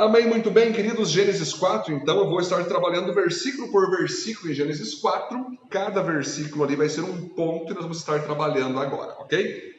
Amém, muito bem, queridos. Gênesis 4, então eu vou estar trabalhando versículo por versículo em Gênesis 4. Cada versículo ali vai ser um ponto e nós vamos estar trabalhando agora, ok?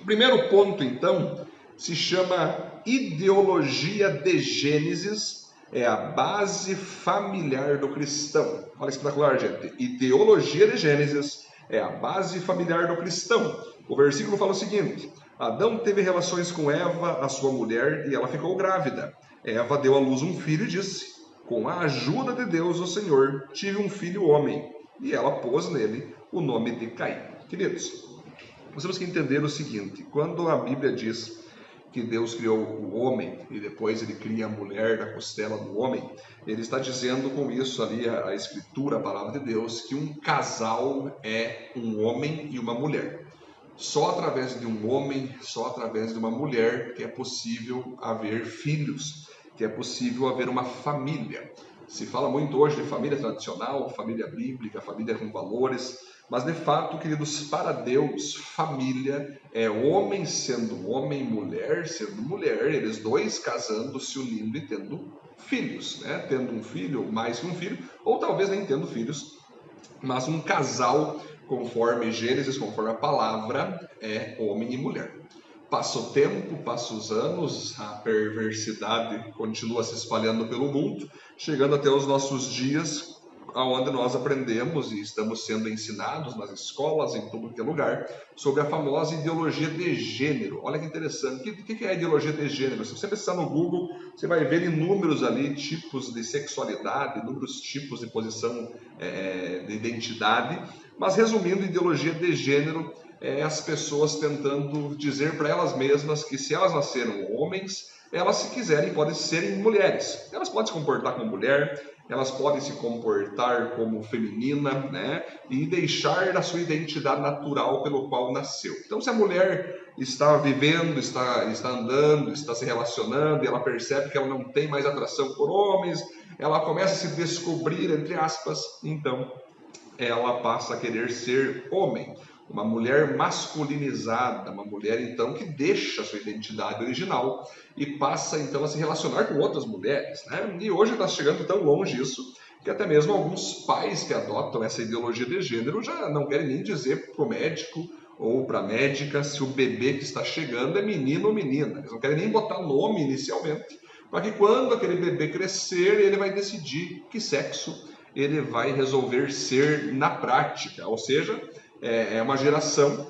O primeiro ponto, então, se chama ideologia de Gênesis, é a base familiar do cristão. Olha espetacular, gente. Ideologia de Gênesis é a base familiar do cristão. O versículo fala o seguinte: Adão teve relações com Eva, a sua mulher, e ela ficou grávida. Eva deu à luz um filho e disse: Com a ajuda de Deus, o Senhor, tive um filho homem. E ela pôs nele o nome de Caim. Queridos, nós temos que entender o seguinte: quando a Bíblia diz que Deus criou o homem e depois ele cria a mulher da costela do homem, ele está dizendo com isso ali a, a escritura, a palavra de Deus, que um casal é um homem e uma mulher. Só através de um homem, só através de uma mulher que é possível haver filhos que é possível haver uma família. Se fala muito hoje de família tradicional, família bíblica, família com valores, mas de fato, queridos, para Deus, família é homem sendo homem, mulher sendo mulher, eles dois casando, se unindo e tendo filhos, né? Tendo um filho, mais que um filho, ou talvez nem tendo filhos, mas um casal, conforme Gênesis, conforme a palavra, é homem e mulher. Passa o tempo, passa os anos, a perversidade continua se espalhando pelo mundo, chegando até os nossos dias, onde nós aprendemos e estamos sendo ensinados nas escolas, em todo que é lugar, sobre a famosa ideologia de gênero. Olha que interessante. O que, é a ideologia de gênero? Se você pensar no Google, você vai ver inúmeros ali tipos de sexualidade, inúmeros tipos de posição é, de identidade. Mas resumindo, ideologia de gênero é, as pessoas tentando dizer para elas mesmas que se elas nasceram homens, elas, se quiserem, podem serem mulheres. Elas podem se comportar como mulher, elas podem se comportar como feminina, né? E deixar a sua identidade natural pelo qual nasceu. Então, se a mulher está vivendo, está, está andando, está se relacionando, e ela percebe que ela não tem mais atração por homens, ela começa a se descobrir, entre aspas, então ela passa a querer ser homem uma mulher masculinizada, uma mulher então que deixa sua identidade original e passa então a se relacionar com outras mulheres, né? E hoje está chegando tão longe isso que até mesmo alguns pais que adotam essa ideologia de gênero já não querem nem dizer para o médico ou para médica se o bebê que está chegando é menino ou menina. Eles não querem nem botar nome inicialmente, para que quando aquele bebê crescer ele vai decidir que sexo ele vai resolver ser na prática, ou seja, é, é uma geração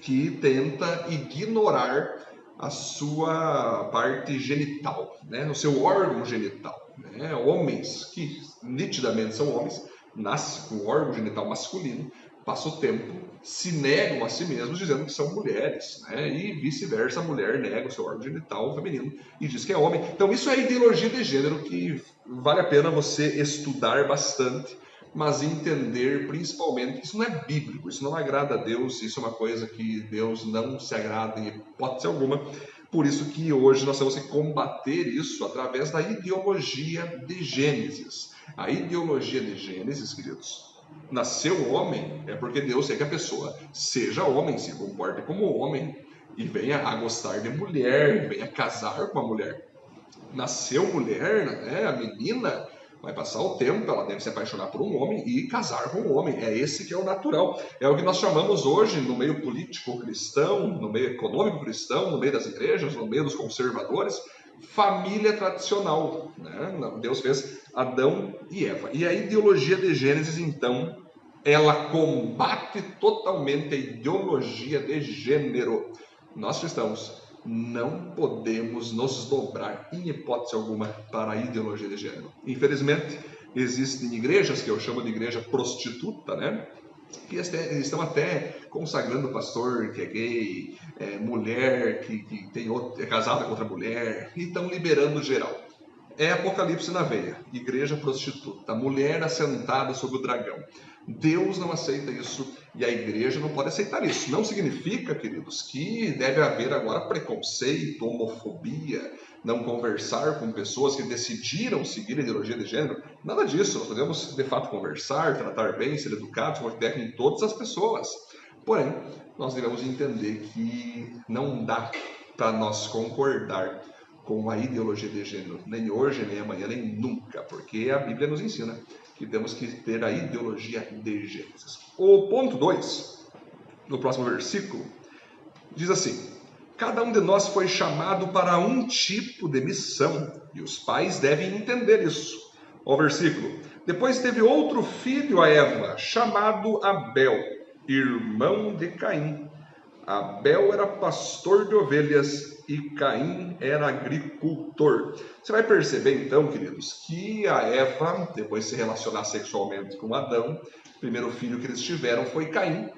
que tenta ignorar a sua parte genital, né? o seu órgão genital. Né? Homens que nitidamente são homens, nascem com o órgão genital masculino, passa o tempo, se negam a si mesmos dizendo que são mulheres, né? e vice-versa, a mulher nega o seu órgão genital feminino e diz que é homem. Então isso é ideologia de gênero que vale a pena você estudar bastante mas entender principalmente que isso não é bíblico, isso não agrada a Deus, isso é uma coisa que Deus não se agrada em hipótese alguma. Por isso que hoje nós temos que combater isso através da ideologia de Gênesis. A ideologia de Gênesis, queridos, nasceu homem é porque Deus quer que a pessoa seja homem, se comporte como homem e venha a gostar de mulher, venha casar com a mulher. Nasceu mulher, né? A menina Vai passar o tempo, ela deve se apaixonar por um homem e casar com um homem. É esse que é o natural. É o que nós chamamos hoje, no meio político cristão, no meio econômico cristão, no meio das igrejas, no meio dos conservadores, família tradicional. Né? Deus fez Adão e Eva. E a ideologia de Gênesis, então, ela combate totalmente a ideologia de gênero. Nós cristãos não podemos nos dobrar, em hipótese alguma, para a ideologia de gênero. Infelizmente, existem igrejas que eu chamo de igreja prostituta, né? que estão até consagrando pastor que é gay, é, mulher que, que tem outro, é casada com outra mulher, e estão liberando geral. É Apocalipse na veia, igreja prostituta, mulher assentada sobre o dragão. Deus não aceita isso e a igreja não pode aceitar isso. Não significa, queridos, que deve haver agora preconceito, homofobia, não conversar com pessoas que decidiram seguir a ideologia de gênero. Nada disso. Nós podemos, de fato, conversar, tratar bem, ser educados, como em todas as pessoas. Porém, nós devemos entender que não dá para nós concordar com a ideologia de gênero, nem hoje, nem amanhã, nem nunca, porque a Bíblia nos ensina que temos que ter a ideologia de Gênesis. O ponto 2, no próximo versículo, diz assim: Cada um de nós foi chamado para um tipo de missão, e os pais devem entender isso. O versículo: Depois teve outro filho a Eva, chamado Abel, irmão de Caim. Abel era pastor de ovelhas e Caim era agricultor. Você vai perceber então, queridos, que a Eva, depois de se relacionar sexualmente com Adão, o primeiro filho que eles tiveram foi Caim,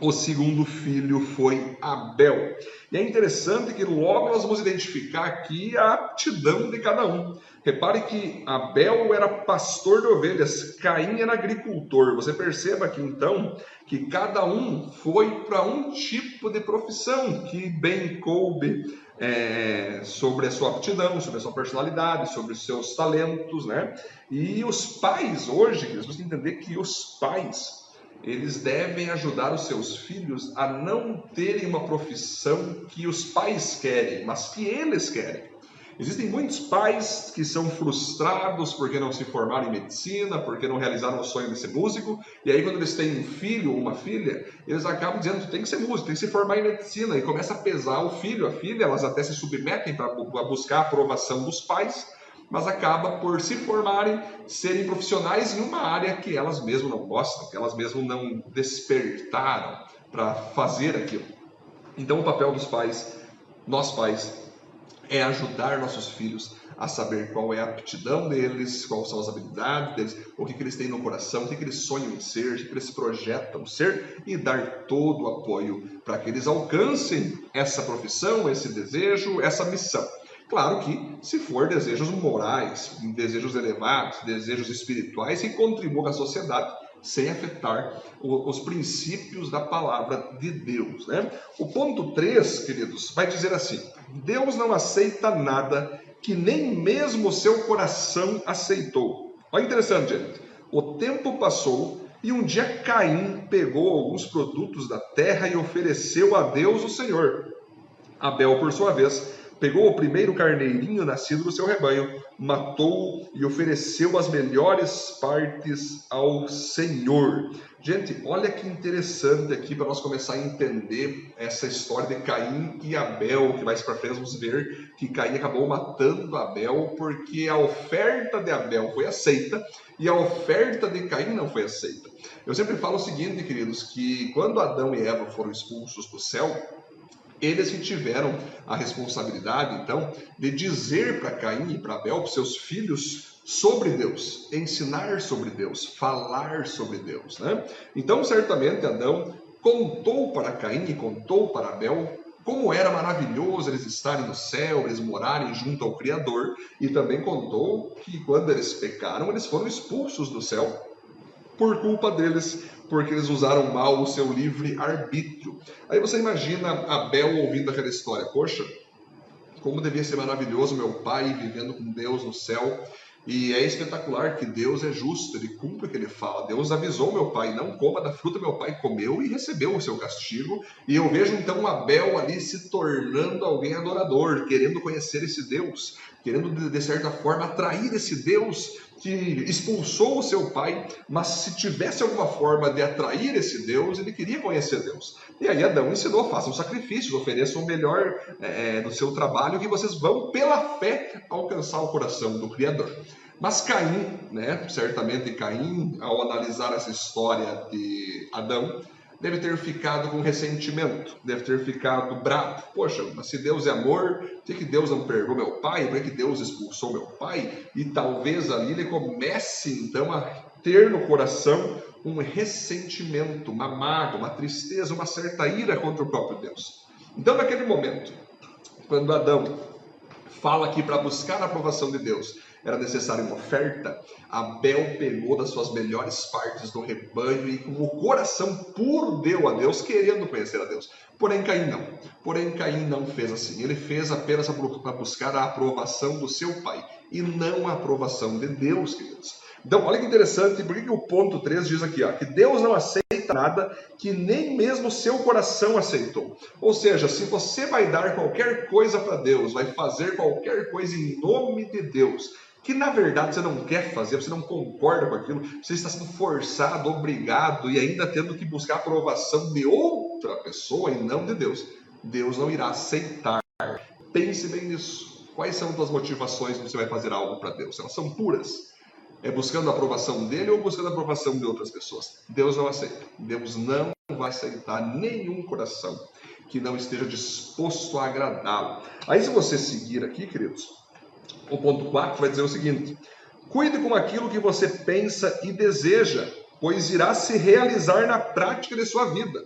o segundo filho foi Abel. E é interessante que logo nós vamos identificar aqui a aptidão de cada um. Repare que Abel era pastor de ovelhas, Caim era agricultor. Você perceba aqui então que cada um foi para um tipo de profissão que bem coube é, sobre a sua aptidão, sobre a sua personalidade, sobre os seus talentos, né? E os pais hoje, nós temos que entender que os pais eles devem ajudar os seus filhos a não terem uma profissão que os pais querem, mas que eles querem. Existem muitos pais que são frustrados porque não se formaram em medicina, porque não realizaram o sonho de ser músico, e aí quando eles têm um filho ou uma filha, eles acabam dizendo, tem que ser músico, tem que se formar em medicina, e começa a pesar o filho, a filha, elas até se submetem para buscar a aprovação dos pais, mas acaba por se formarem, serem profissionais em uma área que elas mesmas não gostam, que elas mesmas não despertaram para fazer aquilo. Então, o papel dos pais, nós pais, é ajudar nossos filhos a saber qual é a aptidão deles, quais são as habilidades deles, o que, que eles têm no coração, o que, que eles sonham em ser, o que, que eles projetam ser e dar todo o apoio para que eles alcancem essa profissão, esse desejo, essa missão. Claro que, se for desejos morais, desejos elevados, desejos espirituais que contribuam à sociedade sem afetar os princípios da palavra de Deus. Né? O ponto 3, queridos, vai dizer assim: Deus não aceita nada que nem mesmo seu coração aceitou. Olha interessante, gente. O tempo passou e um dia Caim pegou alguns produtos da terra e ofereceu a Deus o Senhor. Abel, por sua vez, pegou o primeiro carneirinho nascido do seu rebanho, matou e ofereceu as melhores partes ao Senhor. Gente, olha que interessante aqui para nós começar a entender essa história de Caim e Abel, que mais para frente vamos ver que Caim acabou matando Abel porque a oferta de Abel foi aceita e a oferta de Caim não foi aceita. Eu sempre falo o seguinte, queridos, que quando Adão e Eva foram expulsos do céu, eles que tiveram a responsabilidade, então, de dizer para Caim e para Abel, para seus filhos, sobre Deus, ensinar sobre Deus, falar sobre Deus. Né? Então, certamente, Adão contou para Caim e contou para Abel como era maravilhoso eles estarem no céu, eles morarem junto ao Criador, e também contou que quando eles pecaram, eles foram expulsos do céu por culpa deles, porque eles usaram mal o seu livre arbítrio. Aí você imagina Abel ouvindo aquela história, poxa, como devia ser maravilhoso meu pai vivendo com Deus no céu. E é espetacular que Deus é justo, ele cumpre o que ele fala. Deus avisou meu pai, não coma da fruta, meu pai comeu e recebeu o seu castigo. E eu vejo então Abel ali se tornando alguém adorador, querendo conhecer esse Deus, querendo de certa forma atrair esse Deus que expulsou o seu pai, mas se tivesse alguma forma de atrair esse Deus, ele queria conhecer Deus. E aí Adão ensinou: façam sacrifícios, ofereçam o melhor é, do seu trabalho, que vocês vão, pela fé, alcançar o coração do Criador. Mas Caim, né, certamente Caim, ao analisar essa história de Adão, deve ter ficado com ressentimento, deve ter ficado bravo. Poxa, mas se Deus é amor, por que Deus não perdoou meu pai? Por que Deus expulsou meu pai? E talvez ali ele comece então a ter no coração um ressentimento, uma mágoa, uma tristeza, uma certa ira contra o próprio Deus. Então, naquele momento, quando Adão fala aqui para buscar a aprovação de Deus, era necessária uma oferta, Abel pegou das suas melhores partes do rebanho e com o coração puro deu a Deus, querendo conhecer a Deus. Porém, Caim não. Porém, Caim não fez assim. Ele fez apenas para buscar a aprovação do seu pai e não a aprovação de Deus, queridos. Então, olha que interessante, por que, que o ponto 3 diz aqui, ó, que Deus não aceita nada que nem mesmo seu coração aceitou. Ou seja, se você vai dar qualquer coisa para Deus, vai fazer qualquer coisa em nome de Deus, que na verdade você não quer fazer, você não concorda com aquilo, você está sendo forçado, obrigado e ainda tendo que buscar a aprovação de outra pessoa e não de Deus. Deus não irá aceitar. Pense bem nisso. Quais são as motivações que você vai fazer algo para Deus? Elas são puras. É buscando a aprovação dele ou buscando a aprovação de outras pessoas? Deus não aceita. Deus não vai aceitar nenhum coração que não esteja disposto a agradá-lo. Aí, se você seguir aqui, queridos, o ponto 4 vai dizer o seguinte: Cuide com aquilo que você pensa e deseja, pois irá se realizar na prática de sua vida.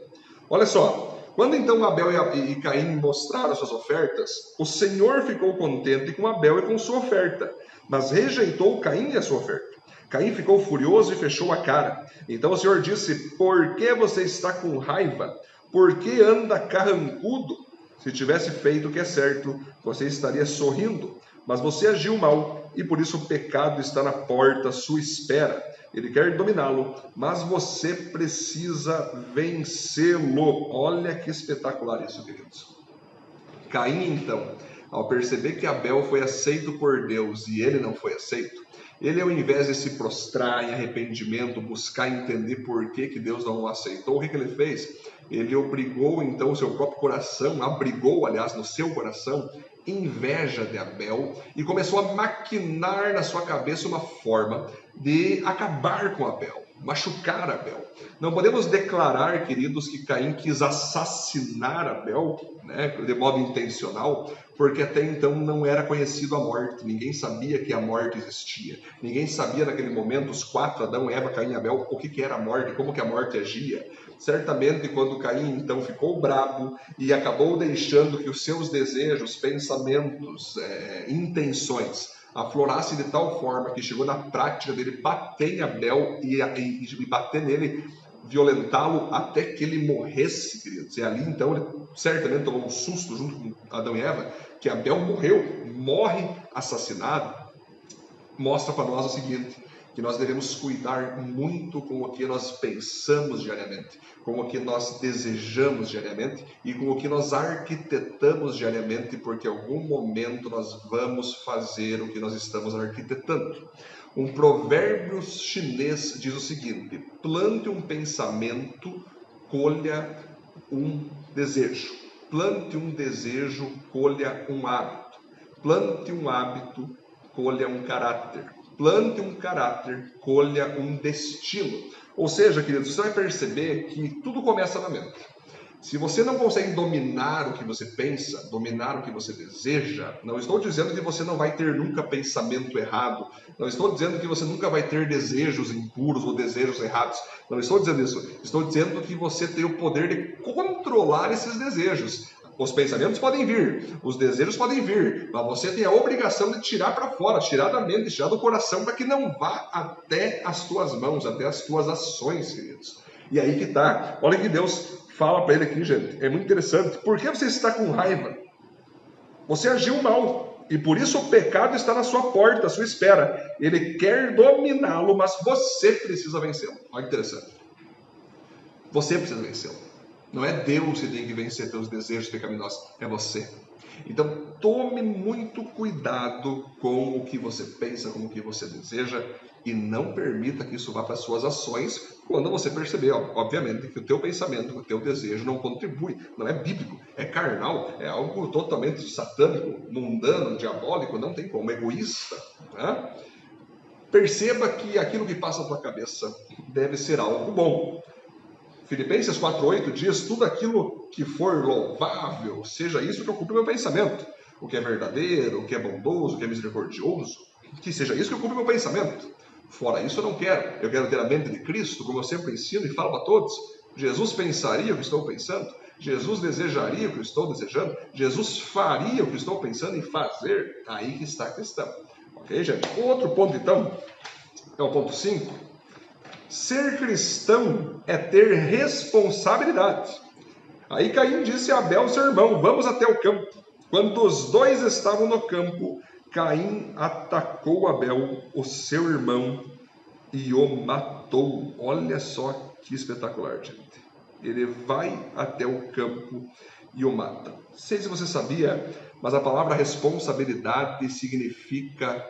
Olha só, quando então Abel e Caim mostraram suas ofertas, o Senhor ficou contente com Abel e com sua oferta, mas rejeitou Caim e a sua oferta. Caim ficou furioso e fechou a cara. Então o Senhor disse: Por que você está com raiva? Por que anda carrancudo? Se tivesse feito o que é certo, você estaria sorrindo. Mas você agiu mal e por isso o pecado está na porta à sua espera. Ele quer dominá-lo, mas você precisa vencê-lo. Olha que espetacular isso, queridos. Caim, então, ao perceber que Abel foi aceito por Deus e ele não foi aceito, ele, ao invés de se prostrar em arrependimento, buscar entender por que, que Deus não o aceitou, o que, que ele fez? Ele obrigou então o seu próprio coração, abrigou, aliás, no seu coração, inveja de Abel e começou a maquinar na sua cabeça uma forma de acabar com Abel, machucar Abel. Não podemos declarar, queridos, que Caim quis assassinar Abel né, de modo intencional, porque até então não era conhecido a morte, ninguém sabia que a morte existia, ninguém sabia naquele momento, os quatro, Adão, Eva, Caim e Abel, o que, que era a morte, como que a morte agia. Certamente, quando Caim então ficou bravo e acabou deixando que os seus desejos, pensamentos, é, intenções aflorassem de tal forma que chegou na prática dele bater em Abel e, e, e bater nele violentá-lo até que ele morresse, queridos. E ali então ele certamente tomou um susto junto com Adão e Eva, que Abel morreu, morre assassinado. Mostra para nós o seguinte: que nós devemos cuidar muito com o que nós pensamos diariamente, com o que nós desejamos diariamente e com o que nós arquitetamos diariamente, porque em algum momento nós vamos fazer o que nós estamos arquitetando. Um provérbio chinês diz o seguinte: plante um pensamento, colha um desejo. Plante um desejo, colha um hábito. Plante um hábito, colha um caráter plante um caráter, colha um destino. Ou seja, queridos, você vai perceber que tudo começa na mente. Se você não consegue dominar o que você pensa, dominar o que você deseja, não estou dizendo que você não vai ter nunca pensamento errado, não estou dizendo que você nunca vai ter desejos impuros ou desejos errados, não estou dizendo isso. Estou dizendo que você tem o poder de controlar esses desejos. Os pensamentos podem vir, os desejos podem vir, mas você tem a obrigação de tirar para fora, tirar da mente, tirar do coração, para que não vá até as tuas mãos, até as tuas ações, queridos. E aí que tá. Olha que Deus fala para ele aqui, gente. É muito interessante. Por que você está com raiva? Você agiu mal. E por isso o pecado está na sua porta, à sua espera. Ele quer dominá-lo, mas você precisa vencê-lo. Olha que interessante. Você precisa vencê-lo. Não é Deus que tem que vencer teus desejos pecaminosos, é você. Então, tome muito cuidado com o que você pensa, com o que você deseja e não permita que isso vá para as suas ações quando você perceber, obviamente, que o teu pensamento, o teu desejo não contribui, não é bíblico, é carnal, é algo totalmente satânico, mundano, diabólico, não tem como, egoísta. Né? Perceba que aquilo que passa na tua cabeça deve ser algo bom. Filipenses 4,8 diz: tudo aquilo que for louvável, seja isso que ocupe meu pensamento. O que é verdadeiro, o que é bondoso, o que é misericordioso, que seja isso que ocupe meu pensamento. Fora isso, eu não quero. Eu quero ter a mente de Cristo, como eu sempre ensino e falo para todos. Jesus pensaria o que estou pensando. Jesus desejaria o que estou desejando. Jesus faria o que estou pensando em fazer. Aí que está a questão. Ok, gente? Outro ponto, então, é o ponto 5 Ser cristão é ter responsabilidade. Aí Caim disse a Abel, seu irmão: Vamos até o campo. Quando os dois estavam no campo, Caim atacou Abel, o seu irmão, e o matou. Olha só que espetacular, gente. Ele vai até o campo e o mata. Não sei se você sabia, mas a palavra responsabilidade significa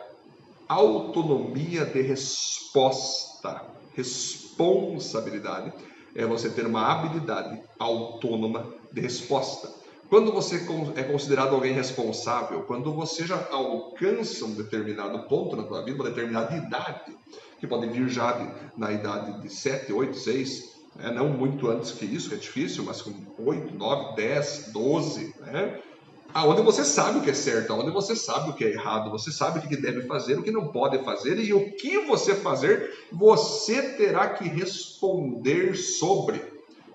autonomia de resposta. Responsabilidade é você ter uma habilidade autônoma de resposta. Quando você é considerado alguém responsável, quando você já alcança um determinado ponto na tua vida, uma determinada idade, que pode vir já na idade de 7, 8, 6, né? não muito antes que isso, que é difícil, mas com 8, 9, 10, 12, né? Aonde você sabe o que é certo, aonde você sabe o que é errado, você sabe o que deve fazer, o que não pode fazer e o que você fazer, você terá que responder sobre.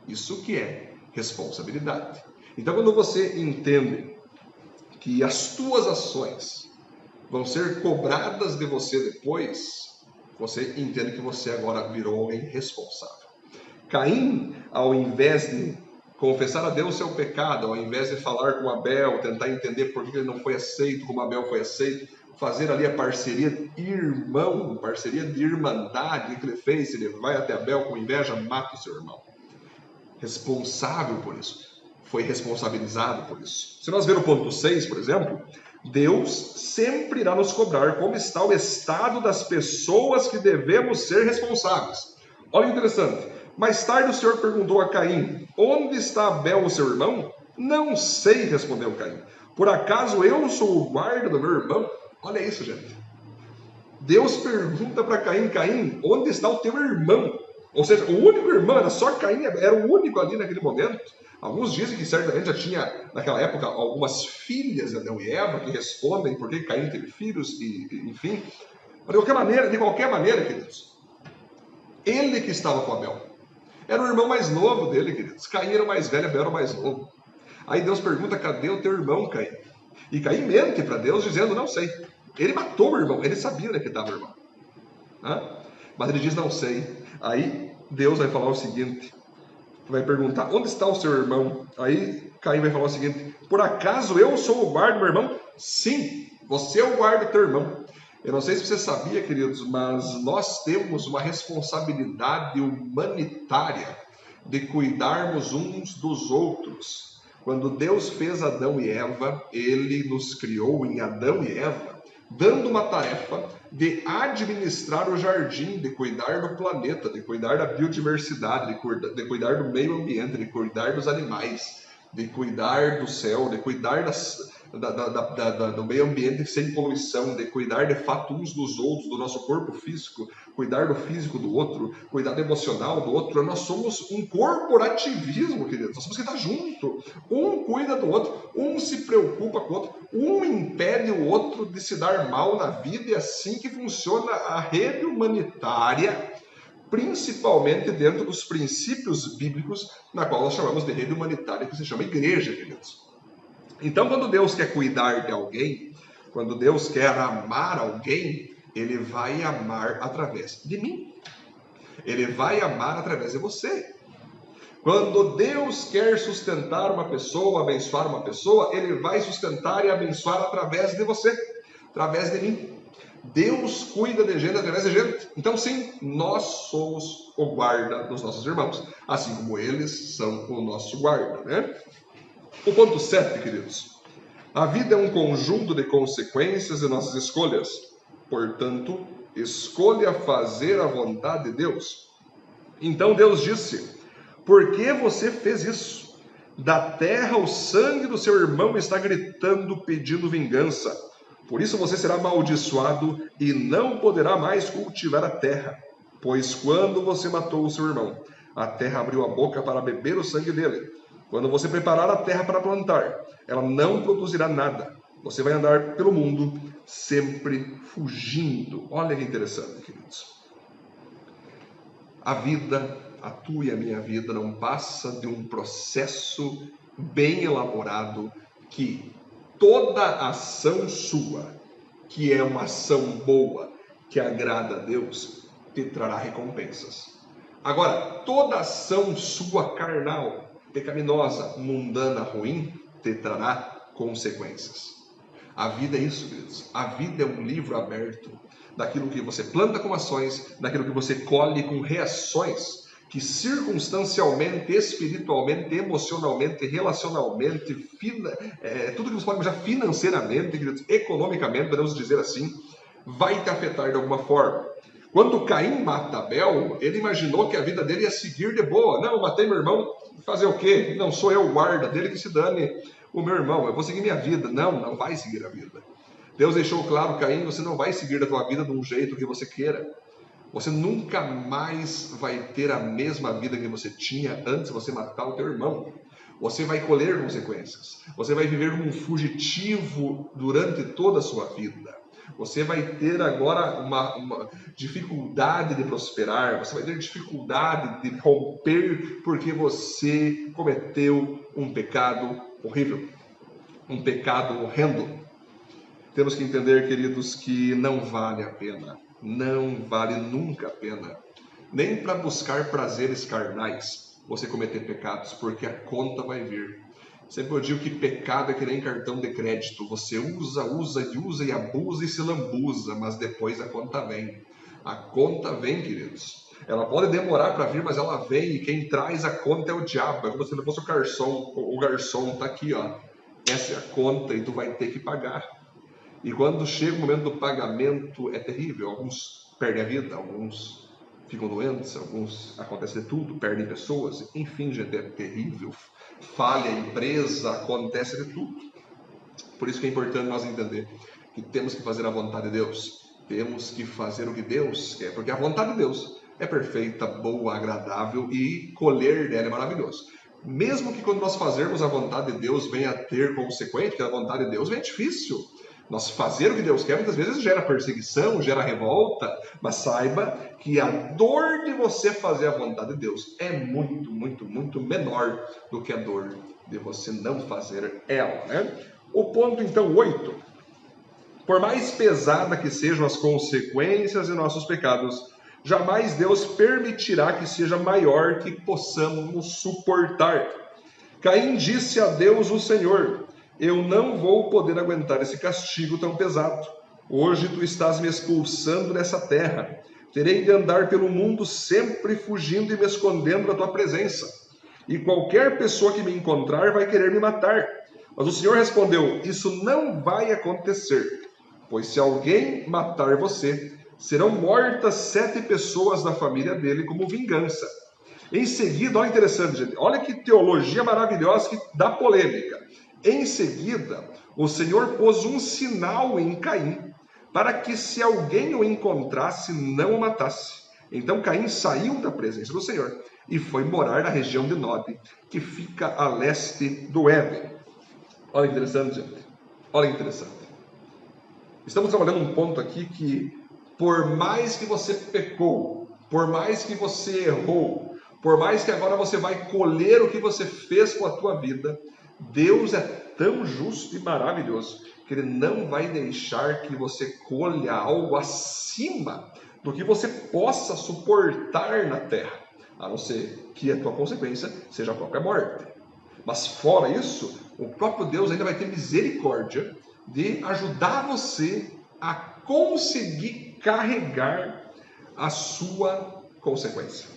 Isso que é responsabilidade. Então, quando você entende que as tuas ações vão ser cobradas de você depois, você entende que você agora virou alguém responsável. Caim, ao invés de confessar a Deus seu pecado, ao invés de falar com Abel, tentar entender por que ele não foi aceito como Abel foi aceito, fazer ali a parceria irmão, parceria de irmandade que ele fez, ele vai até Abel com inveja, mata o seu irmão. Responsável por isso, foi responsabilizado por isso. Se nós ver o ponto 6, por exemplo, Deus sempre irá nos cobrar como está o estado das pessoas que devemos ser responsáveis. Olha que interessante. Mais tarde o Senhor perguntou a Caim: Onde está Abel, o seu irmão? Não sei, respondeu Caim. Por acaso eu sou o guarda do meu irmão? Olha isso, gente. Deus pergunta para Caim: Caim, onde está o teu irmão? Ou seja, o único irmão era só Caim, era o único ali naquele momento. Alguns dizem que certamente já tinha, naquela época, algumas filhas Adão e Eva que respondem por que Caim teve filhos, e, enfim. Mas de qualquer maneira, de qualquer maneira, queridos, ele que estava com Abel. Era o irmão mais novo dele, queridos. Caim era o mais velho, Abel era o mais novo. Aí Deus pergunta: cadê o teu irmão, Caim? E Caim mente para Deus, dizendo: não sei. Ele matou o irmão, ele sabia onde é que estava o irmão. Hã? Mas ele diz: não sei. Aí Deus vai falar o seguinte: vai perguntar: onde está o seu irmão? Aí Caim vai falar o seguinte: por acaso eu sou o guarda do meu irmão? Sim, você é o guarda do teu irmão. Eu não sei se você sabia, queridos, mas nós temos uma responsabilidade humanitária de cuidarmos uns dos outros. Quando Deus fez Adão e Eva, ele nos criou em Adão e Eva, dando uma tarefa de administrar o jardim, de cuidar do planeta, de cuidar da biodiversidade, de cuidar, de cuidar do meio ambiente, de cuidar dos animais, de cuidar do céu, de cuidar das, da, da, da, do meio ambiente sem poluição, de cuidar de fato uns dos outros, do nosso corpo físico, cuidar do físico do outro, cuidar do emocional do outro. Nós somos um corporativismo, queridos. Nós somos que estar junto. Um cuida do outro, um se preocupa com o outro, um impede o outro de se dar mal na vida. E é assim que funciona a rede humanitária principalmente dentro dos princípios bíblicos, na qual nós chamamos de rede humanitária, que se chama igreja, queridos. Então, quando Deus quer cuidar de alguém, quando Deus quer amar alguém, ele vai amar através de mim. Ele vai amar através de você. Quando Deus quer sustentar uma pessoa, abençoar uma pessoa, ele vai sustentar e abençoar através de você, através de mim. Deus cuida de gente através de gente. Então, sim, nós somos o guarda dos nossos irmãos, assim como eles são o nosso guarda, né? O ponto 7, queridos. A vida é um conjunto de consequências de nossas escolhas. Portanto, escolha fazer a vontade de Deus. Então Deus disse: Por que você fez isso? Da terra o sangue do seu irmão está gritando, pedindo vingança. Por isso você será amaldiçoado e não poderá mais cultivar a terra. Pois quando você matou o seu irmão, a terra abriu a boca para beber o sangue dele. Quando você preparar a terra para plantar, ela não produzirá nada. Você vai andar pelo mundo sempre fugindo. Olha que interessante, queridos. A vida, a tua e a minha vida, não passa de um processo bem elaborado que toda ação sua, que é uma ação boa, que agrada a Deus, te trará recompensas. Agora, toda ação sua carnal, pecaminosa, mundana, ruim, te trará consequências. A vida é isso, queridos. A vida é um livro aberto daquilo que você planta com ações, daquilo que você colhe com reações que circunstancialmente, espiritualmente, emocionalmente, relacionalmente, fina, é, tudo que você pode imaginar financeiramente, queridos, economicamente, podemos dizer assim, vai te afetar de alguma forma. Quando Caim mata Abel, ele imaginou que a vida dele ia seguir de boa. Não, matei meu irmão, fazer o quê? Não, sou eu o guarda dele que se dane o meu irmão, eu vou seguir minha vida. Não, não vai seguir a vida. Deus deixou claro, Caim, você não vai seguir a tua vida de um jeito que você queira. Você nunca mais vai ter a mesma vida que você tinha antes de você matar o teu irmão. Você vai colher consequências. Você vai viver como um fugitivo durante toda a sua vida. Você vai ter agora uma, uma, dificuldade de prosperar, você vai ter dificuldade de romper porque você cometeu um pecado horrível, um pecado horrendo. Temos que entender, queridos, que não vale a pena, não vale nunca a pena, nem para buscar prazeres carnais você cometer pecados, porque a conta vai vir. Sempre eu digo que pecado é que nem cartão de crédito. Você usa, usa e usa e abusa e se lambuza, mas depois a conta vem. A conta vem, queridos. Ela pode demorar para vir, mas ela vem e quem traz a conta é o diabo. É como se ele fosse o garçom. O garçom tá aqui, ó. Essa é a conta e tu vai ter que pagar. E quando chega o momento do pagamento é terrível. Alguns perdem a vida, alguns ficam doentes, alguns acontece tudo, perdem pessoas. Enfim, gente, é terrível falha a empresa, acontece de tudo. Por isso que é importante nós entender que temos que fazer a vontade de Deus. Temos que fazer o que Deus quer, porque a vontade de Deus é perfeita, boa, agradável e colher dela é maravilhoso. Mesmo que quando nós fazermos a vontade de Deus venha a ter consequência, porque a vontade de Deus vem difícil. Nós fazer o que Deus quer muitas vezes gera perseguição, gera revolta, mas saiba que a dor de você fazer a vontade de Deus é muito, muito, muito menor do que a dor de você não fazer ela. Né? O ponto então 8. Por mais pesada que sejam as consequências de nossos pecados, jamais Deus permitirá que seja maior que possamos suportar. Caim disse a Deus o Senhor: eu não vou poder aguentar esse castigo tão pesado. Hoje tu estás me expulsando dessa terra. Terei de andar pelo mundo sempre fugindo e me escondendo da tua presença. E qualquer pessoa que me encontrar vai querer me matar. Mas o Senhor respondeu: Isso não vai acontecer, pois se alguém matar você, serão mortas sete pessoas da família dele como vingança. Em seguida, olha interessante, gente, olha que teologia maravilhosa que dá polêmica. Em seguida, o Senhor pôs um sinal em Caim, para que se alguém o encontrasse, não o matasse. Então Caim saiu da presença do Senhor e foi morar na região de Nod, que fica a leste do Éden. Olha interessante, gente. Olha interessante. Estamos trabalhando um ponto aqui que, por mais que você pecou, por mais que você errou, por mais que agora você vai colher o que você fez com a tua vida, Deus é tão justo e maravilhoso que Ele não vai deixar que você colha algo acima do que você possa suportar na terra, a não ser que a tua consequência seja a própria morte. Mas fora isso, o próprio Deus ainda vai ter misericórdia de ajudar você a conseguir carregar a sua consequência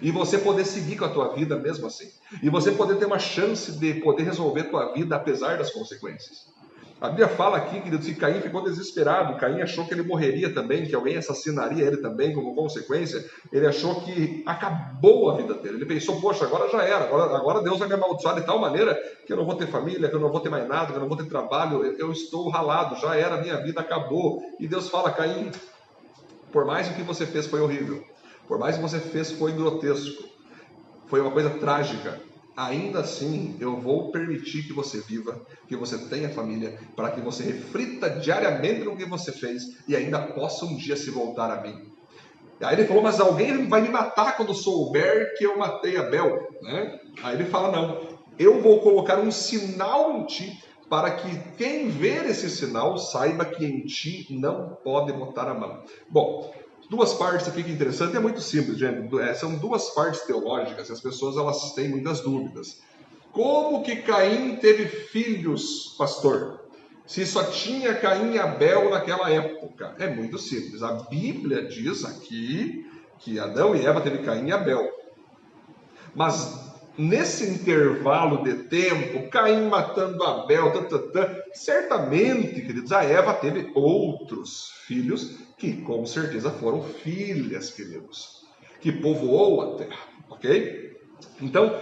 e você poder seguir com a tua vida mesmo assim. E você poder ter uma chance de poder resolver tua vida apesar das consequências. A Bíblia fala aqui, querido, que Caim ficou desesperado. Caim achou que ele morreria também, que alguém assassinaria ele também como consequência. Ele achou que acabou a vida dele. Ele pensou, poxa, agora já era. Agora, agora Deus vai me amaldiçoar de tal maneira que eu não vou ter família, que eu não vou ter mais nada, que eu não vou ter trabalho. Eu, eu estou ralado, já era, minha vida acabou. E Deus fala, Caim, por mais o que você fez foi horrível. Por mais que você fez foi grotesco, foi uma coisa trágica, ainda assim eu vou permitir que você viva, que você tenha família, para que você reflita diariamente no que você fez e ainda possa um dia se voltar a mim. Aí ele falou, mas alguém vai me matar quando souber que eu matei Abel, né? Aí ele fala, não, eu vou colocar um sinal em ti para que quem ver esse sinal saiba que em ti não pode botar a mão. Bom, duas partes aqui que é interessante, é muito simples, gente. É, são duas partes teológicas e as pessoas elas têm muitas dúvidas. Como que Caim teve filhos, pastor? Se só tinha Caim e Abel naquela época? É muito simples. A Bíblia diz aqui que Adão e Eva teve Caim e Abel. Mas nesse intervalo de tempo, Caim matando Abel, certamente, queridos, a Eva teve outros filhos que com certeza foram filhas, queridos, que povoou a terra, ok? Então,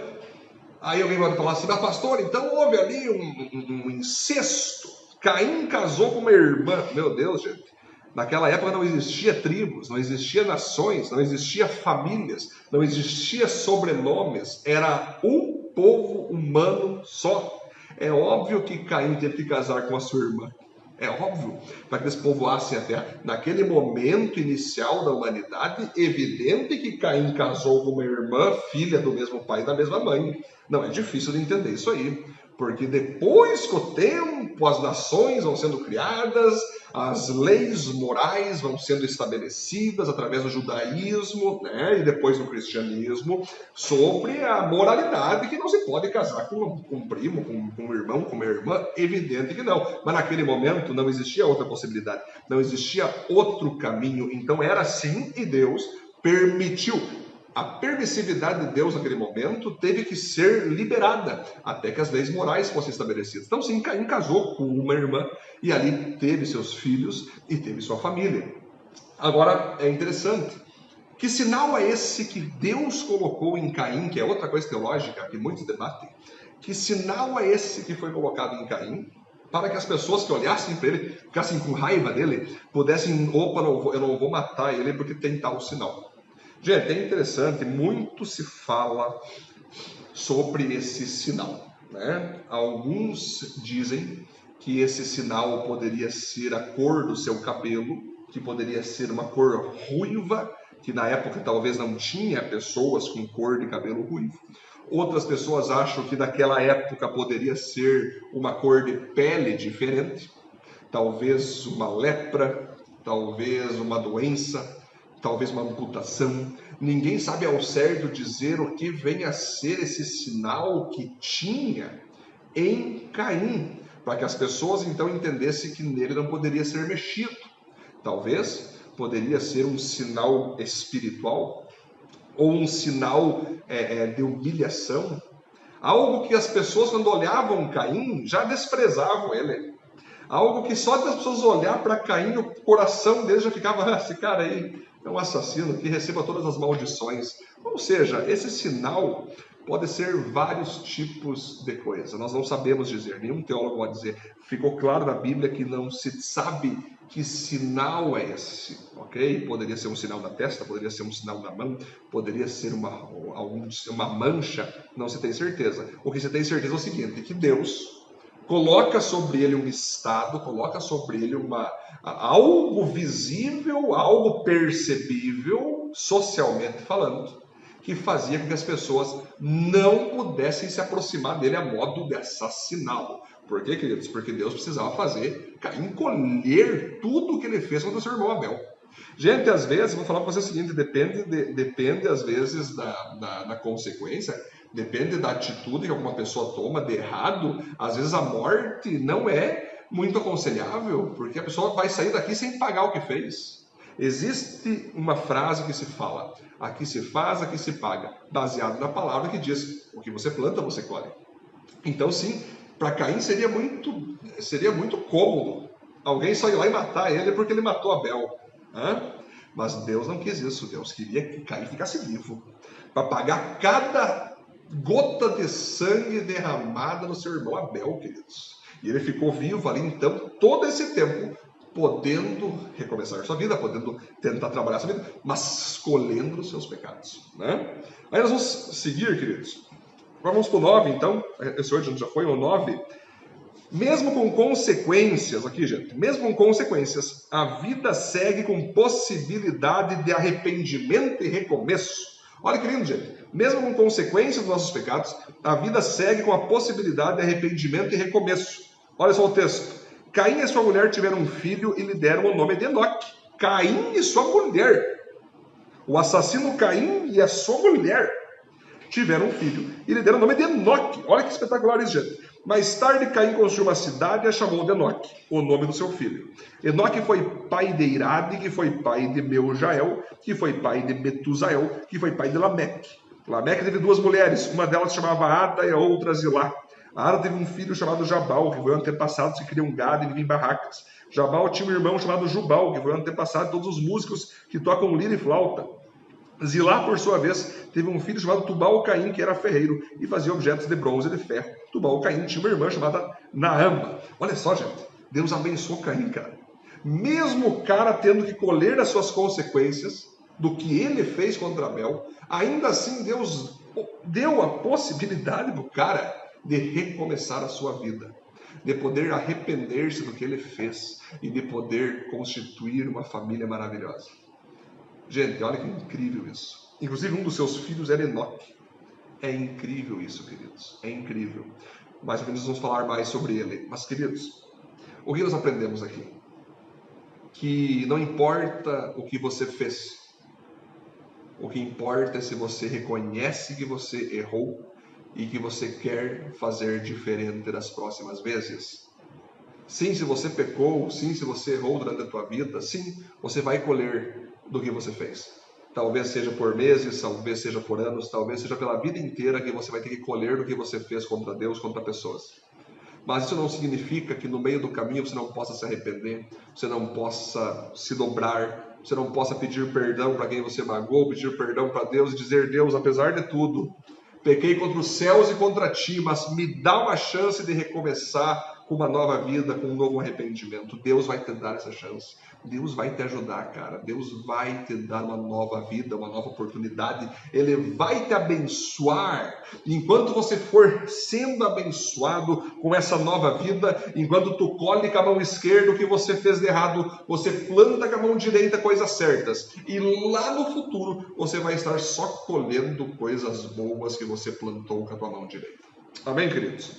aí alguém vai falar assim, mas pastor, então houve ali um, um, um incesto. Caim casou com uma irmã. Meu Deus, gente. Naquela época não existia tribos, não existia nações, não existia famílias, não existia sobrenomes, era um povo humano só. É óbvio que Caim teve que casar com a sua irmã. É óbvio, para que eles povoassem a terra. Naquele momento inicial da humanidade, evidente que Caim casou com uma irmã, filha do mesmo pai e da mesma mãe. Não é difícil de entender isso aí. Porque depois, com o tempo, as nações vão sendo criadas, as leis morais vão sendo estabelecidas através do judaísmo né, e depois do cristianismo sobre a moralidade que não se pode casar com, com um primo, com, com um irmão, com uma irmã. Evidente que não. Mas naquele momento não existia outra possibilidade, não existia outro caminho. Então era assim e Deus permitiu a permissividade de Deus naquele momento teve que ser liberada até que as leis morais fossem estabelecidas. Então, sim, Caim casou com uma irmã e ali teve seus filhos e teve sua família. Agora, é interessante. Que sinal é esse que Deus colocou em Caim, que é outra coisa teológica que muitos debatem? Que sinal é esse que foi colocado em Caim para que as pessoas que olhassem para ele, ficassem com raiva dele, pudessem, opa, eu não vou matar ele porque tem tal sinal. Gente, é interessante, muito se fala sobre esse sinal. Né? Alguns dizem que esse sinal poderia ser a cor do seu cabelo, que poderia ser uma cor ruiva, que na época talvez não tinha pessoas com cor de cabelo ruivo. Outras pessoas acham que naquela época poderia ser uma cor de pele diferente, talvez uma lepra, talvez uma doença, talvez uma amputação. Ninguém sabe ao certo dizer o que vem a ser esse sinal que tinha em Caim, para que as pessoas então entendessem que nele não poderia ser mexido. Talvez poderia ser um sinal espiritual ou um sinal é, é, de humilhação, algo que as pessoas quando olhavam Caim já desprezavam ele. Algo que só das pessoas olhar para Caim, o coração deles já ficava, ah, esse cara aí é um assassino que receba todas as maldições. Ou seja, esse sinal pode ser vários tipos de coisa. Nós não sabemos dizer, nenhum teólogo pode dizer. Ficou claro na Bíblia que não se sabe que sinal é esse, ok? Poderia ser um sinal na testa, poderia ser um sinal na mão, poderia ser uma, uma mancha, não se tem certeza. O que se tem certeza é o seguinte, que Deus coloca sobre ele um estado, coloca sobre ele uma, algo visível, algo percebível, socialmente falando, que fazia com que as pessoas não pudessem se aproximar dele a modo de assassiná-lo. Por quê, queridos? Porque Deus precisava fazer, encolher tudo o que ele fez contra o seu irmão Abel. Gente, às vezes, vou falar para você o seguinte: depende, de, depende às vezes da, da, da consequência, depende da atitude que alguma pessoa toma de errado, às vezes a morte não é muito aconselhável, porque a pessoa vai sair daqui sem pagar o que fez. Existe uma frase que se fala: aqui se faz, aqui se paga, baseado na palavra que diz: o que você planta, você colhe. Então, sim, para Caim seria muito, seria muito cômodo alguém só ir lá e matar ele porque ele matou Abel. Hã? Mas Deus não quis isso. Deus queria que Caim ficasse vivo para pagar cada gota de sangue derramada no seu irmão Abel, queridos. E ele ficou vivo ali, então, todo esse tempo, podendo recomeçar sua vida, podendo tentar trabalhar sua vida, mas escolhendo os seus pecados. Né? Aí nós vamos seguir, queridos. Vamos para o 9, então. Esse hoje já foi o 9. Mesmo com consequências, aqui, gente, mesmo com consequências, a vida segue com possibilidade de arrependimento e recomeço. Olha que lindo, gente. Mesmo com consequência dos nossos pecados, a vida segue com a possibilidade de arrependimento e recomeço. Olha só o texto. Caim e sua mulher tiveram um filho e lhe deram o nome de Enoque. Caim e sua mulher. O assassino Caim e a sua mulher tiveram um filho e lhe deram o nome de Enoque. Olha que espetacular isso, gente. Mais tarde, Caim construiu uma cidade e a chamou de Enoque, o nome do seu filho. Enoque foi pai de Irade, que foi pai de Meujael, que foi pai de Metusael, que foi pai de Lameque. Lameque teve duas mulheres, uma delas se chamava Ada e a outra Zilá. A Ada teve um filho chamado Jabal, que foi antepassado que cria um gado e vive em barracas. Jabal tinha um irmão chamado Jubal, que foi antepassado de todos os músicos que tocam lira e flauta. Zilá, por sua vez, teve um filho chamado Tubal Caim, que era ferreiro e fazia objetos de bronze e de ferro. Tubal Caim tinha uma irmã chamada Naama. Olha só, gente, Deus abençoou Caim, cara. Mesmo o cara tendo que colher as suas consequências do que ele fez contra Abel, ainda assim Deus deu a possibilidade para o cara de recomeçar a sua vida, de poder arrepender-se do que ele fez e de poder constituir uma família maravilhosa. Gente, olha que incrível isso. Inclusive, um dos seus filhos era Enoque. É incrível isso, queridos. É incrível. Mais ou menos vamos falar mais sobre ele. Mas, queridos, o que nós aprendemos aqui? Que não importa o que você fez, o que importa é se você reconhece que você errou e que você quer fazer diferente das próximas vezes. Sim, se você pecou, sim, se você errou durante a tua vida, sim, você vai colher do que você fez. Talvez seja por meses, talvez seja por anos, talvez seja pela vida inteira que você vai ter que colher do que você fez contra Deus, contra pessoas. Mas isso não significa que no meio do caminho você não possa se arrepender, você não possa se dobrar, você não possa pedir perdão para quem você magoou, pedir perdão para Deus e dizer: Deus, apesar de tudo, pequei contra os céus e contra ti, mas me dá uma chance de recomeçar com uma nova vida, com um novo arrependimento. Deus vai te dar essa chance. Deus vai te ajudar, cara. Deus vai te dar uma nova vida, uma nova oportunidade. Ele vai te abençoar. Enquanto você for sendo abençoado com essa nova vida, enquanto tu colhe com a mão esquerda o que você fez de errado, você planta com a mão direita coisas certas. E lá no futuro você vai estar só colhendo coisas boas que você plantou com a tua mão direita. Amém, queridos?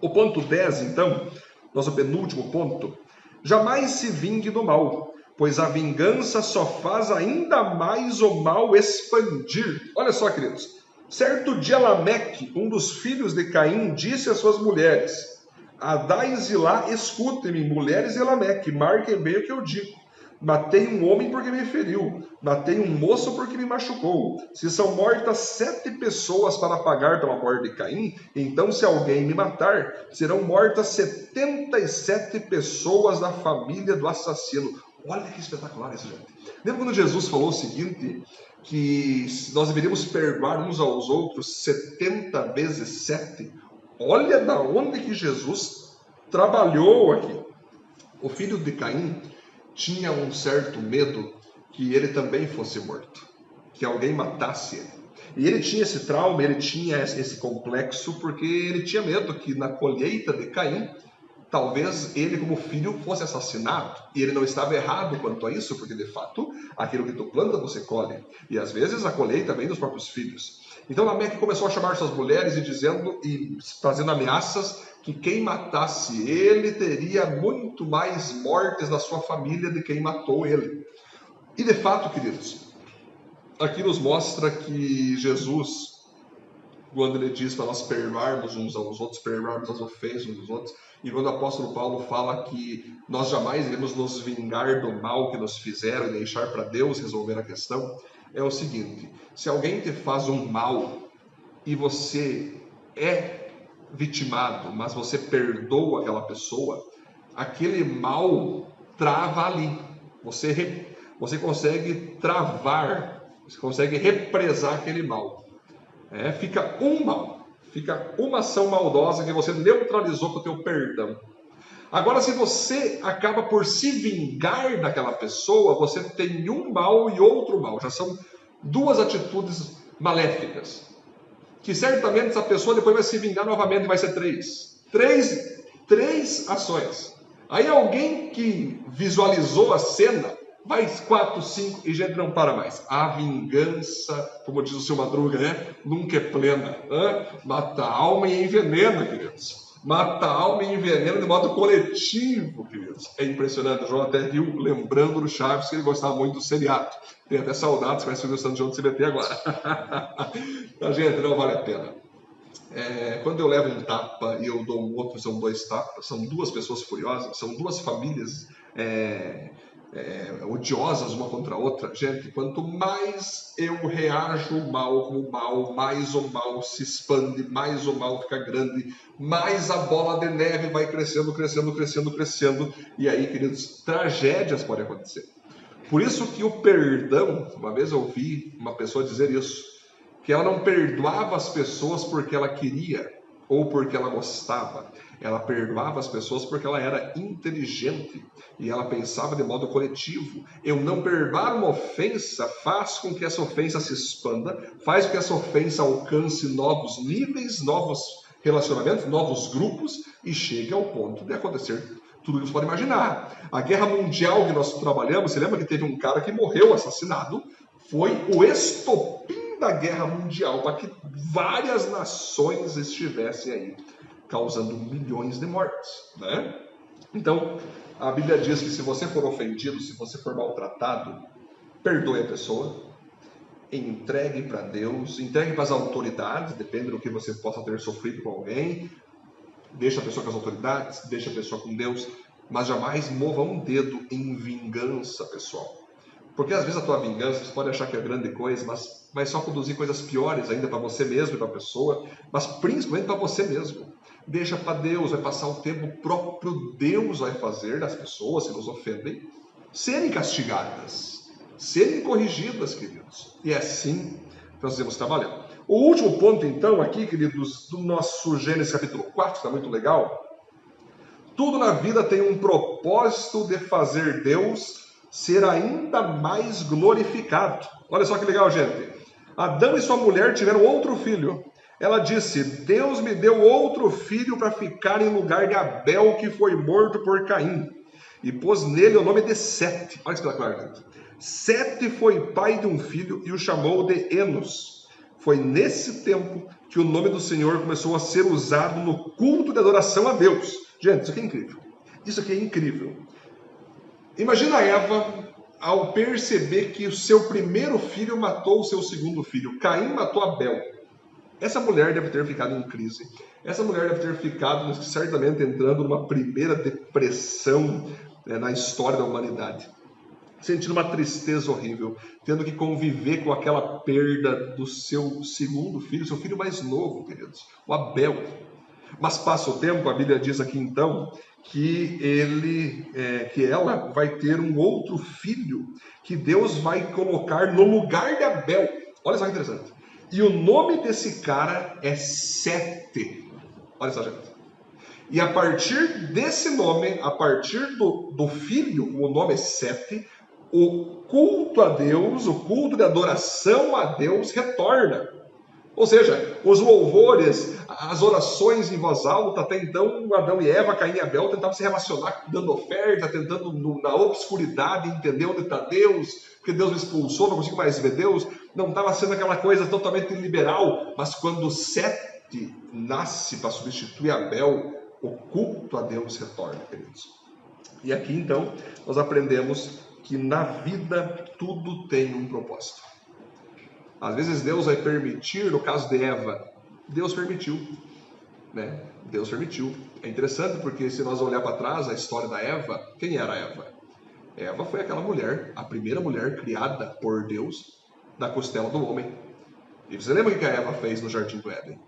O ponto 10, então, nosso penúltimo ponto. Jamais se vingue do mal, pois a vingança só faz ainda mais o mal expandir. Olha só, queridos. Certo dia, Lameque, um dos filhos de Caim, disse às suas mulheres: Adai e Zilá, escutem-me, mulheres de Lameque, marquem bem o que eu digo. Matei um homem porque me feriu. Matei um moço porque me machucou. Se são mortas sete pessoas para pagar pela morte de Caim, então se alguém me matar, serão mortas setenta e sete pessoas da família do assassino. Olha que espetacular isso, gente. Lembra quando Jesus falou o seguinte? Que nós deveríamos perdoar uns aos outros 70 vezes 7. Olha da onde que Jesus trabalhou aqui. O filho de Caim tinha um certo medo que ele também fosse morto, que alguém matasse ele. E ele tinha esse trauma, ele tinha esse complexo, porque ele tinha medo que na colheita de Caim, talvez ele, como filho, fosse assassinado. E ele não estava errado quanto a isso, porque de fato, aquilo que tu planta, você colhe. E às vezes a colheita vem dos próprios filhos. Então Lameque começou a chamar suas mulheres e dizendo e fazendo ameaças que quem matasse ele teria muito mais mortes da sua família de quem matou ele. E de fato, queridos, aqui nos mostra que Jesus, quando ele diz para nós perdoarmos uns aos outros, perdoarmos as ofensas uns dos outros, e quando o apóstolo Paulo fala que nós jamais iremos nos vingar do mal que nos fizeram e deixar para Deus resolver a questão, é o seguinte: se alguém te faz um mal e você é vitimado, mas você perdoa aquela pessoa, aquele mal trava ali. Você, você consegue travar, você consegue represar aquele mal. É, fica um mal, fica uma ação maldosa que você neutralizou com o teu perdão. Agora, se você acaba por se vingar daquela pessoa, você tem um mal e outro mal. Já são duas atitudes maléficas que certamente essa pessoa depois vai se vingar novamente, vai ser três. Três, três ações. Aí alguém que visualizou a cena, vai quatro, cinco e gente não para mais. A vingança, como diz o seu Madruga, né? Nunca é plena. Mata a alma e envenena, queridos mata a alma e envenena de modo coletivo, queridos. É impressionante. O João até viu, lembrando do Chaves, que ele gostava muito do seriado. Tem até saudades, vai ser gostando de João do CBT agora. a gente, não vale a pena. é, quando eu levo um tapa e eu dou um outro, são dois tapas, são duas pessoas furiosas, são duas famílias é, é, odiosas uma contra a outra. Gente, quanto mais eu reajo mal com o mal, mais o mal se expande, mais o mal fica grande, mais a bola de neve vai crescendo, crescendo, crescendo, crescendo. E aí, queridos, tragédias podem acontecer. Por isso que o perdão, uma vez eu ouvi uma pessoa dizer isso, que ela não perdoava as pessoas porque ela queria ou porque ela gostava. Ela perdoava as pessoas porque ela era inteligente e ela pensava de modo coletivo. Eu não perdoar uma ofensa faz com que essa ofensa se expanda, faz com que essa ofensa alcance novos níveis, novos relacionamentos, novos grupos e chegue ao ponto de acontecer tudo que você pode imaginar. A guerra mundial que nós trabalhamos, você lembra que teve um cara que morreu assassinado? Foi o estopim da guerra mundial para que várias nações estivessem aí, causando milhões de mortes, né? Então, a Bíblia diz que se você for ofendido, se você for maltratado, perdoe a pessoa, entregue para Deus, entregue para as autoridades, depende do que você possa ter sofrido com alguém, deixa a pessoa com as autoridades, deixa a pessoa com Deus, mas jamais mova um dedo em vingança, pessoal. Porque às vezes a tua vingança, você pode achar que é grande coisa, mas vai só produzir coisas piores ainda para você mesmo e para a pessoa, mas principalmente para você mesmo. Deixa para Deus, vai passar o tempo, o próprio Deus vai fazer das pessoas que nos ofendem serem castigadas, serem corrigidas, queridos. E é assim que nós devemos trabalhar. O último ponto, então, aqui, queridos, do nosso Gênesis capítulo 4, está muito legal. Tudo na vida tem um propósito de fazer Deus ser ainda mais glorificado. Olha só que legal, gente. Adão e sua mulher tiveram outro filho. Ela disse: Deus me deu outro filho para ficar em lugar de Abel, que foi morto por Caim. E pôs nele o nome de Sete. Olha que espetacular. Sete foi pai de um filho e o chamou de Enos. Foi nesse tempo que o nome do Senhor começou a ser usado no culto de adoração a Deus. Gente, isso aqui é incrível. Isso aqui é incrível. Imagina Eva ao perceber que o seu primeiro filho matou o seu segundo filho. Caim matou Abel. Essa mulher deve ter ficado em crise. Essa mulher deve ter ficado, certamente, entrando numa primeira depressão né, na história da humanidade sentindo uma tristeza horrível, tendo que conviver com aquela perda do seu segundo filho, seu filho mais novo, queridos, o Abel. Mas passa o tempo, a Bíblia diz aqui então que ele, é, que ela vai ter um outro filho que Deus vai colocar no lugar de Abel. Olha só que interessante. E o nome desse cara é Sete. Olha só, gente. E a partir desse nome, a partir do, do filho, o nome é Sete, o culto a Deus, o culto de adoração a Deus retorna. Ou seja, os louvores, as orações em voz alta, até então Adão e Eva, Caim e Abel tentavam se relacionar dando oferta, tentando na obscuridade entender onde está Deus, porque Deus me expulsou, não consigo mais ver Deus. Não estava sendo aquela coisa totalmente liberal, mas quando Sete nasce para substituir Abel, o culto a Deus retorna, queridos. E aqui então nós aprendemos que na vida tudo tem um propósito. Às vezes Deus vai permitir, no caso de Eva, Deus permitiu, né? Deus permitiu. É interessante porque se nós olhar para trás a história da Eva, quem era Eva? Eva foi aquela mulher, a primeira mulher criada por Deus da costela do homem. E você lembra o que a Eva fez no jardim do Éden?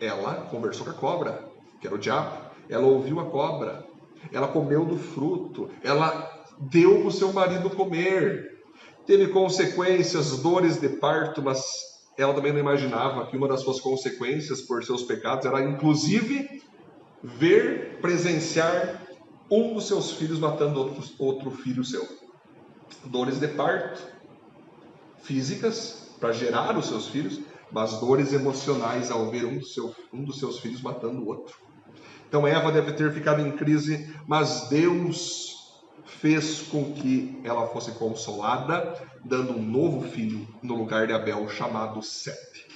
Ela conversou com a cobra, que era o diabo. Ela ouviu a cobra. Ela comeu do fruto. Ela deu para o seu marido comer. Teve consequências, dores de parto, mas ela também não imaginava que uma das suas consequências por seus pecados era, inclusive, ver, presenciar um dos seus filhos matando outro, outro filho seu. Dores de parto, físicas, para gerar os seus filhos, mas dores emocionais ao ver um, seu, um dos seus filhos matando o outro. Então Eva deve ter ficado em crise, mas Deus fez com que ela fosse consolada, dando um novo filho no lugar de Abel, chamado Sete.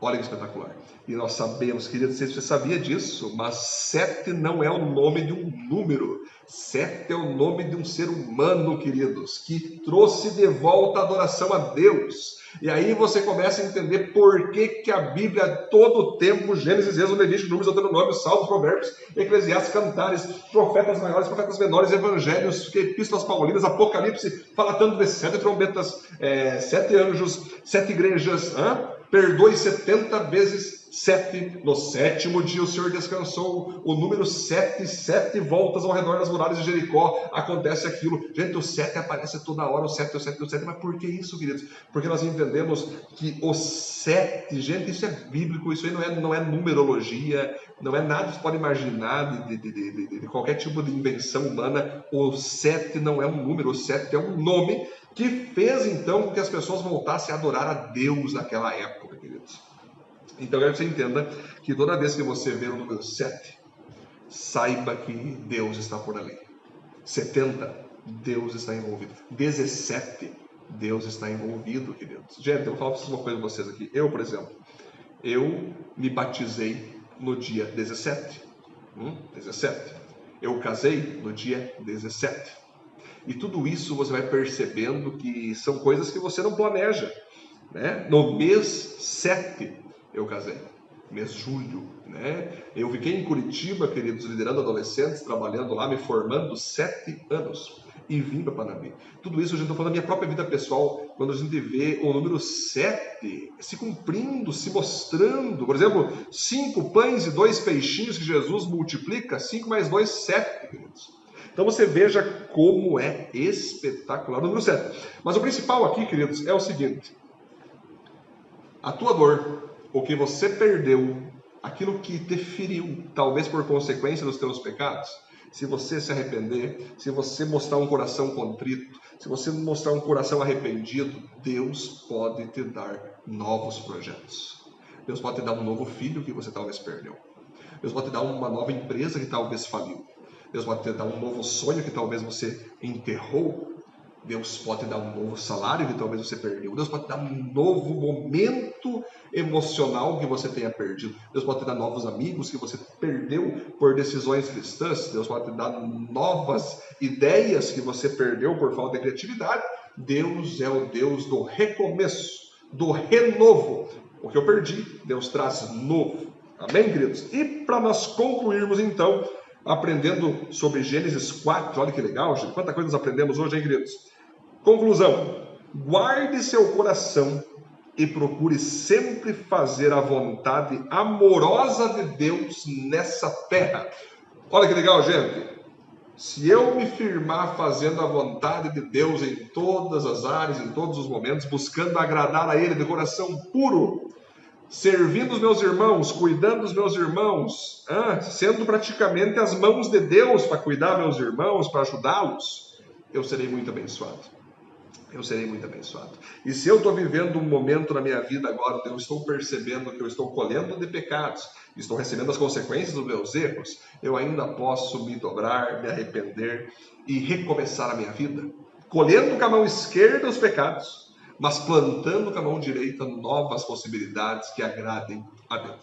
Olha que espetacular. E nós sabemos, não sei se você sabia disso, mas Sete não é o nome de um número. Sete é o nome de um ser humano, queridos, que trouxe de volta a adoração a Deus. E aí você começa a entender por que, que a Bíblia, todo o tempo, Gênesis, Êxodo, Levítico, Números, Deuteronômio, Salmos, Provérbios, Eclesiastes, Cantares, profetas maiores, profetas menores, evangelhos, epístolas paulinas, Apocalipse, fala tanto de sete trombetas, é, sete anjos, sete igrejas, hein? perdoe setenta vezes sete. No sétimo dia o Senhor descansou. O número sete, sete voltas ao redor das muralhas de Jericó. Acontece aquilo. Gente, o sete aparece toda hora, o sete, o sete, o sete. Mas por que isso, queridos? Porque nós entendemos que o sete, gente, isso é bíblico, isso aí não é, não é numerologia, não é nada que você pode imaginar de, de, de, de qualquer tipo de invenção humana. O sete não é um número, o sete é um nome que fez então com que as pessoas voltassem a adorar a Deus naquela época, queridos. Então, eu quero que você entenda que toda vez que você vê o número 7, saiba que Deus está por ali. 70, Deus está envolvido. 17, Deus está envolvido, queridos. Gente, eu vou falar uma coisa para vocês aqui. Eu, por exemplo, eu me batizei no dia 17. Hum, 17. Eu casei no dia 17. E tudo isso você vai percebendo que são coisas que você não planeja. Né? No mês 7, eu casei. Mês julho, né? Eu fiquei em Curitiba, queridos, liderando adolescentes, trabalhando lá, me formando sete anos e vim para Panambi. Tudo isso, eu estou falando da minha própria vida pessoal, quando a gente vê o número 7 se cumprindo, se mostrando. Por exemplo, cinco pães e dois peixinhos que Jesus multiplica, cinco mais dois, sete, queridos. Então você veja como é espetacular o número 7. Mas o principal aqui, queridos, é o seguinte: a tua dor o que você perdeu, aquilo que te feriu, talvez por consequência dos teus pecados, se você se arrepender, se você mostrar um coração contrito, se você mostrar um coração arrependido, Deus pode te dar novos projetos. Deus pode te dar um novo filho que você talvez perdeu. Deus pode te dar uma nova empresa que talvez faliu. Deus pode te dar um novo sonho que talvez você enterrou. Deus pode dar um novo salário que talvez você perdeu. Deus pode dar um novo momento emocional que você tenha perdido. Deus pode dar novos amigos que você perdeu por decisões cristãs. Deus pode dar novas ideias que você perdeu por falta de criatividade. Deus é o Deus do recomeço, do renovo. O que eu perdi, Deus traz novo. Amém, queridos? E para nós concluirmos então, aprendendo sobre Gênesis 4, olha que legal, gente. Quanta coisa nós aprendemos hoje, hein, queridos? Conclusão: guarde seu coração e procure sempre fazer a vontade amorosa de Deus nessa terra. Olha que legal, gente. Se eu me firmar fazendo a vontade de Deus em todas as áreas, em todos os momentos, buscando agradar a Ele de coração puro, servindo os meus irmãos, cuidando dos meus irmãos, sendo praticamente as mãos de Deus para cuidar meus irmãos, para ajudá-los, eu serei muito abençoado eu serei muito abençoado. E se eu estou vivendo um momento na minha vida agora, eu estou percebendo que eu estou colhendo de pecados, estou recebendo as consequências dos meus erros, eu ainda posso me dobrar, me arrepender e recomeçar a minha vida, colhendo com a mão esquerda os pecados, mas plantando com a mão direita novas possibilidades que agradem a Deus.